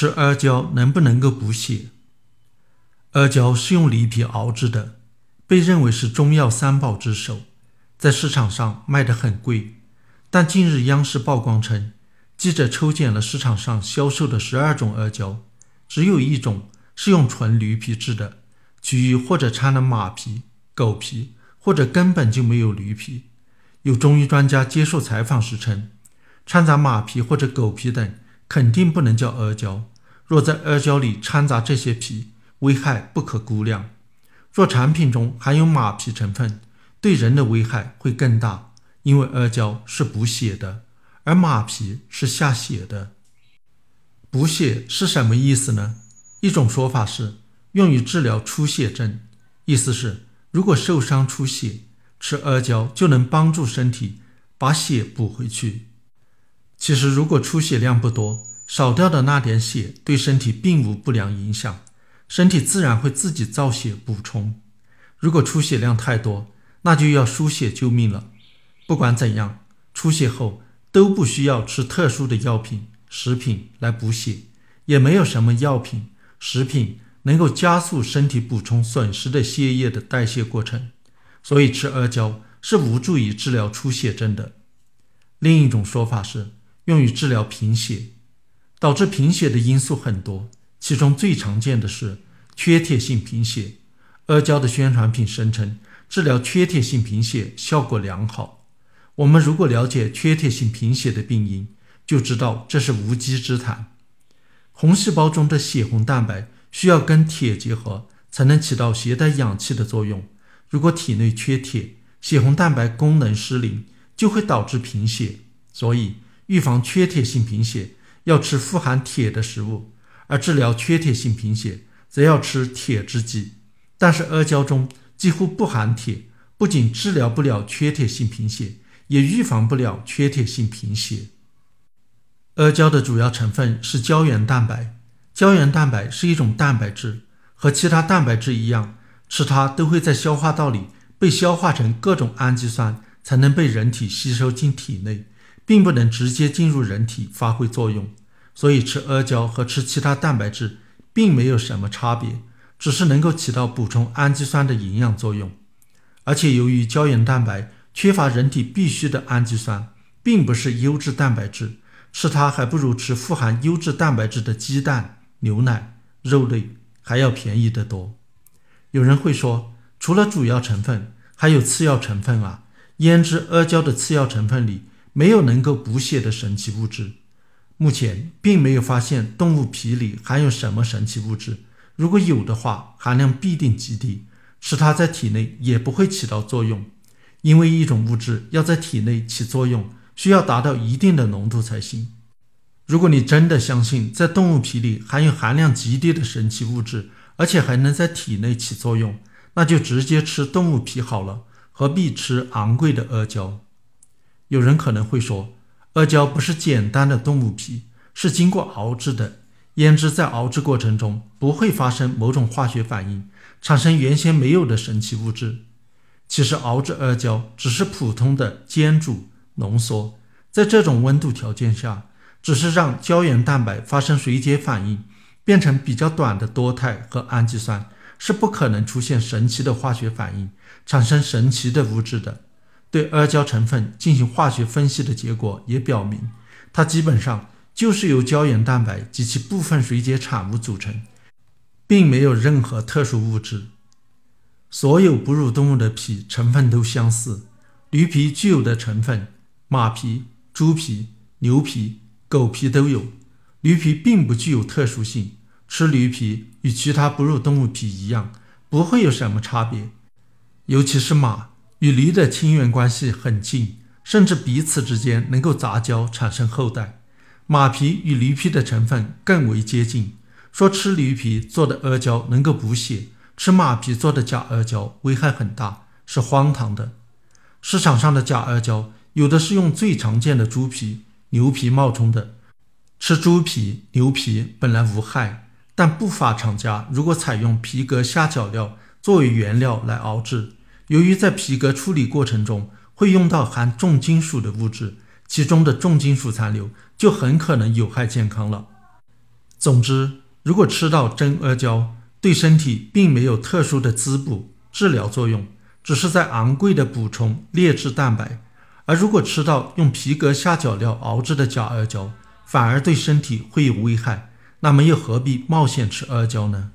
吃阿胶能不能够补血？阿胶是用驴皮熬制的，被认为是中药三宝之首，在市场上卖得很贵。但近日央视曝光称，记者抽检了市场上销售的十二种阿胶，只有一种是用纯驴皮制的，其余或者掺了马皮、狗皮，或者根本就没有驴皮。有中医专家接受采访时称，掺杂马皮或者狗皮等。肯定不能叫阿胶。若在阿胶里掺杂这些皮，危害不可估量。若产品中含有马皮成分，对人的危害会更大，因为阿胶是补血的，而马皮是下血的。补血是什么意思呢？一种说法是用于治疗出血症，意思是如果受伤出血，吃阿胶就能帮助身体把血补回去。其实，如果出血量不多，少掉的那点血对身体并无不良影响，身体自然会自己造血补充。如果出血量太多，那就要输血救命了。不管怎样，出血后都不需要吃特殊的药品、食品来补血，也没有什么药品、食品能够加速身体补充损失的血液的代谢过程，所以吃阿胶是无助于治疗出血症的。另一种说法是。用于治疗贫血，导致贫血的因素很多，其中最常见的是缺铁性贫血。阿胶的宣传品声称治疗缺铁性贫血效果良好。我们如果了解缺铁性贫血的病因，就知道这是无稽之谈。红细胞中的血红蛋白需要跟铁结合，才能起到携带氧气的作用。如果体内缺铁，血红蛋白功能失灵，就会导致贫血。所以。预防缺铁性贫血要吃富含铁的食物，而治疗缺铁性贫血则要吃铁制剂。但是阿胶中几乎不含铁，不仅治疗不了缺铁性贫血，也预防不了缺铁性贫血。阿胶的主要成分是胶原蛋白，胶原蛋白是一种蛋白质，和其他蛋白质一样，吃它都会在消化道里被消化成各种氨基酸，才能被人体吸收进体内。并不能直接进入人体发挥作用，所以吃阿胶和吃其他蛋白质并没有什么差别，只是能够起到补充氨基酸的营养作用。而且由于胶原蛋白缺乏人体必需的氨基酸，并不是优质蛋白质，吃它还不如吃富含优质蛋白质的鸡蛋、牛奶、肉类还要便宜得多。有人会说，除了主要成分，还有次要成分啊？腌制阿胶的次要成分里。没有能够补血的神奇物质，目前并没有发现动物皮里含有什么神奇物质。如果有的话，含量必定极低，吃它在体内也不会起到作用。因为一种物质要在体内起作用，需要达到一定的浓度才行。如果你真的相信在动物皮里含有含量极低的神奇物质，而且还能在体内起作用，那就直接吃动物皮好了，何必吃昂贵的阿胶？有人可能会说，阿胶不是简单的动物皮，是经过熬制的。胭脂在熬制过程中不会发生某种化学反应，产生原先没有的神奇物质。其实熬制阿胶只是普通的煎煮浓缩，在这种温度条件下，只是让胶原蛋白发生水解反应，变成比较短的多肽和氨基酸，是不可能出现神奇的化学反应，产生神奇的物质的。对阿胶成分进行化学分析的结果也表明，它基本上就是由胶原蛋白及其部分水解产物组成，并没有任何特殊物质。所有哺乳动物的皮成分都相似，驴皮具有的成分，马皮、猪皮、牛皮、狗皮都有。驴皮并不具有特殊性，吃驴皮与其他哺乳动物皮一样，不会有什么差别，尤其是马。与驴的亲缘关系很近，甚至彼此之间能够杂交产生后代。马皮与驴皮的成分更为接近，说吃驴皮做的阿胶能够补血，吃马皮做的假阿胶危害很大，是荒唐的。市场上的假阿胶有的是用最常见的猪皮、牛皮冒充的。吃猪皮、牛皮本来无害，但不法厂家如果采用皮革下脚料作为原料来熬制。由于在皮革处理过程中会用到含重金属的物质，其中的重金属残留就很可能有害健康了。总之，如果吃到真阿胶，对身体并没有特殊的滋补治疗作用，只是在昂贵的补充劣质蛋白；而如果吃到用皮革下脚料熬制的假阿胶，反而对身体会有危害，那么又何必冒险吃阿胶呢？